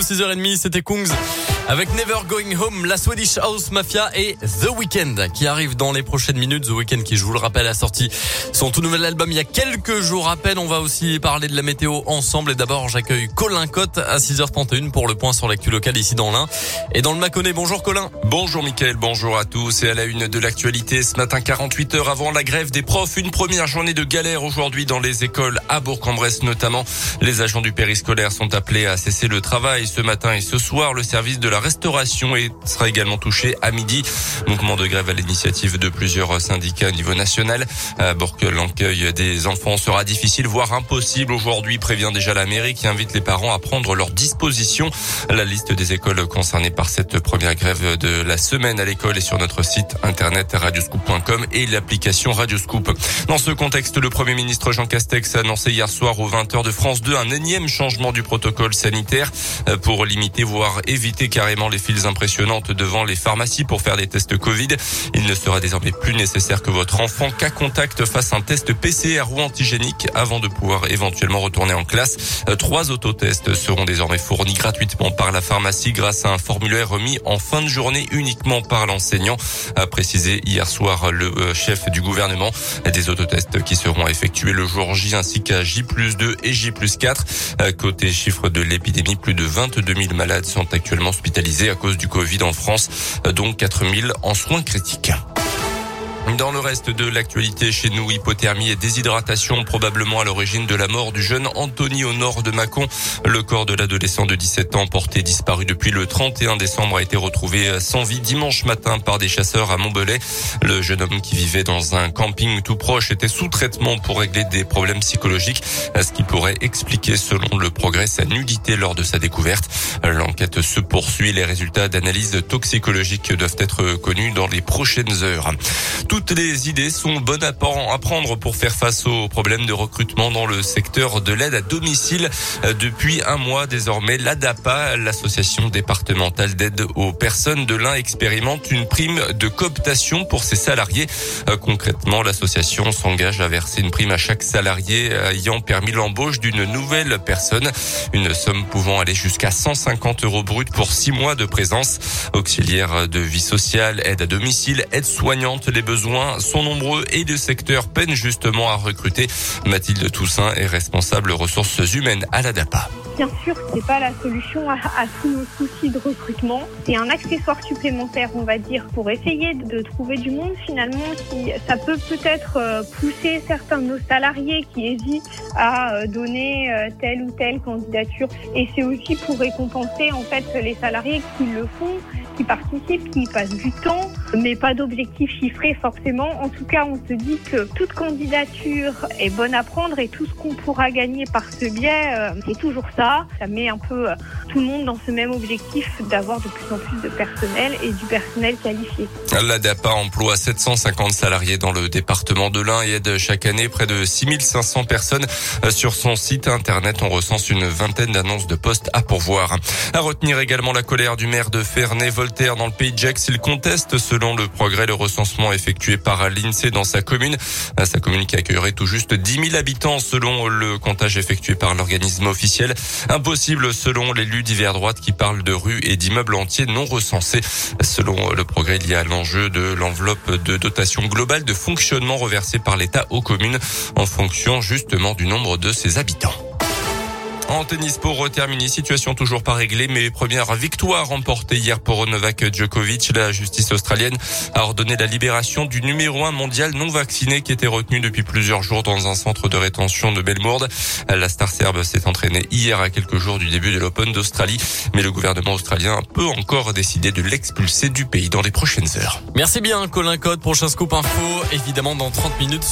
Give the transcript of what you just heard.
6h30, c'était Kungs avec Never Going Home, la Swedish House Mafia et The Weeknd qui arrive dans les prochaines minutes. The Weeknd qui, je vous le rappelle, a sorti son tout nouvel album il y a quelques jours à peine. On va aussi parler de la météo ensemble et d'abord j'accueille Colin Cotte à 6h31 pour le point sur l'actu locale ici dans l'Ain et dans le Mâconnais. Bonjour Colin. Bonjour Mickaël, bonjour à tous et à la une de l'actualité ce matin 48 heures avant la grève des profs, une première journée de galère aujourd'hui dans les écoles à Bourg-en-Bresse notamment. Les agents du périscolaire sont appelés à cesser le travail ce matin et ce soir. Le service de la restauration sera également touché à midi. Mouvement de grève à l'initiative de plusieurs syndicats au niveau national. À Bourg, l'accueil des enfants sera difficile, voire impossible aujourd'hui, prévient déjà la mairie qui invite les parents à prendre leurs dispositions. La liste des écoles concernées par cette première grève de la semaine à l'école est sur notre site internet radioscoop.com et l'application Radioscoop. Dans ce contexte, le Premier ministre Jean Castex a annoncé hier soir aux 20h de France 2 un énième changement du protocole sanitaire pour limiter, voire éviter carrément les files impressionnantes devant les pharmacies pour faire des tests Covid. Il ne sera désormais plus nécessaire que votre enfant cas contact fasse un test PCR ou antigénique avant de pouvoir éventuellement retourner en classe. Trois autotests seront désormais fournis gratuitement par la pharmacie grâce à un formulaire remis en fin de journée uniquement par l'enseignant, a précisé hier soir le euh, chef du gouvernement. Des autotests qui seront effectués le jour J ainsi qu'à J 2 et J 4. Côté chiffre de l'épidémie, plus de 22 000 malades sont actuellement hospitalisés à cause du Covid en France, dont 4 000 en soins critiques. Dans le reste de l'actualité chez nous, hypothermie et déshydratation probablement à l'origine de la mort du jeune Anthony au nord de Mâcon. Le corps de l'adolescent de 17 ans porté disparu depuis le 31 décembre a été retrouvé sans vie dimanche matin par des chasseurs à Montbelay. Le jeune homme qui vivait dans un camping tout proche était sous traitement pour régler des problèmes psychologiques, ce qui pourrait expliquer selon le progrès sa nudité lors de sa découverte. L'enquête se poursuit. Les résultats d'analyse toxicologique doivent être connus dans les prochaines heures. Toutes les idées sont bonnes à prendre pour faire face aux problèmes de recrutement dans le secteur de l'aide à domicile. Depuis un mois désormais, l'ADAPA, l'association départementale d'aide aux personnes de l'Ain, expérimente une prime de cooptation pour ses salariés. Concrètement, l'association s'engage à verser une prime à chaque salarié ayant permis l'embauche d'une nouvelle personne. Une somme pouvant aller jusqu'à 150 euros brut pour six mois de présence. Auxiliaire de vie sociale, aide à domicile, aide soignante, les besoins sont nombreux et le secteur peine justement à recruter. Mathilde Toussaint est responsable ressources humaines à la DAPA. Bien sûr, c'est pas la solution à, tous nos soucis de recrutement. C'est un accessoire supplémentaire, on va dire, pour essayer de trouver du monde finalement. Ça peut peut-être euh, pousser certains de nos salariés qui hésitent à euh, donner euh, telle ou telle candidature. Et c'est aussi pour récompenser en fait les salariés qui le font, qui participent, qui passent du temps, mais pas d'objectif chiffré forcément. En tout cas, on se dit que toute candidature est bonne à prendre et tout ce qu'on pourra gagner par ce biais, c'est toujours ça. Ça met un peu tout le monde dans ce même objectif d'avoir de plus en plus de personnel et du personnel qualifié. La DAPA emploie 750 salariés dans le département de l'Ain et aide chaque année près de 6500 personnes. Sur son site internet, on recense une vingtaine d'annonces de postes à pourvoir. À retenir également la colère du maire de Ferney-Voltaire dans le pays de Gex. Il conteste, selon le progrès, le recensement effectué par l'INSEE dans sa commune. Sa commune qui accueillerait tout juste 10 000 habitants selon le comptage effectué par l'organisme officiel. Impossible selon l'élu d'hiver droite qui parle de rues et d'immeubles entiers non recensés. Selon le progrès, il y a l'enjeu de l'enveloppe de dotation globale de fonctionnement reversée par l'État aux communes en fonction justement du nombre de ses habitants. En tennis pour terminer, situation toujours pas réglée, mais première victoire remportée hier pour Novak Djokovic. La justice australienne a ordonné la libération du numéro un mondial non vacciné qui était retenu depuis plusieurs jours dans un centre de rétention de Melbourne. La star serbe s'est entraînée hier à quelques jours du début de l'Open d'Australie, mais le gouvernement australien peut encore décider de l'expulser du pays dans les prochaines heures. Merci bien, Colin Code. Prochain scoop info, évidemment dans 30 minutes.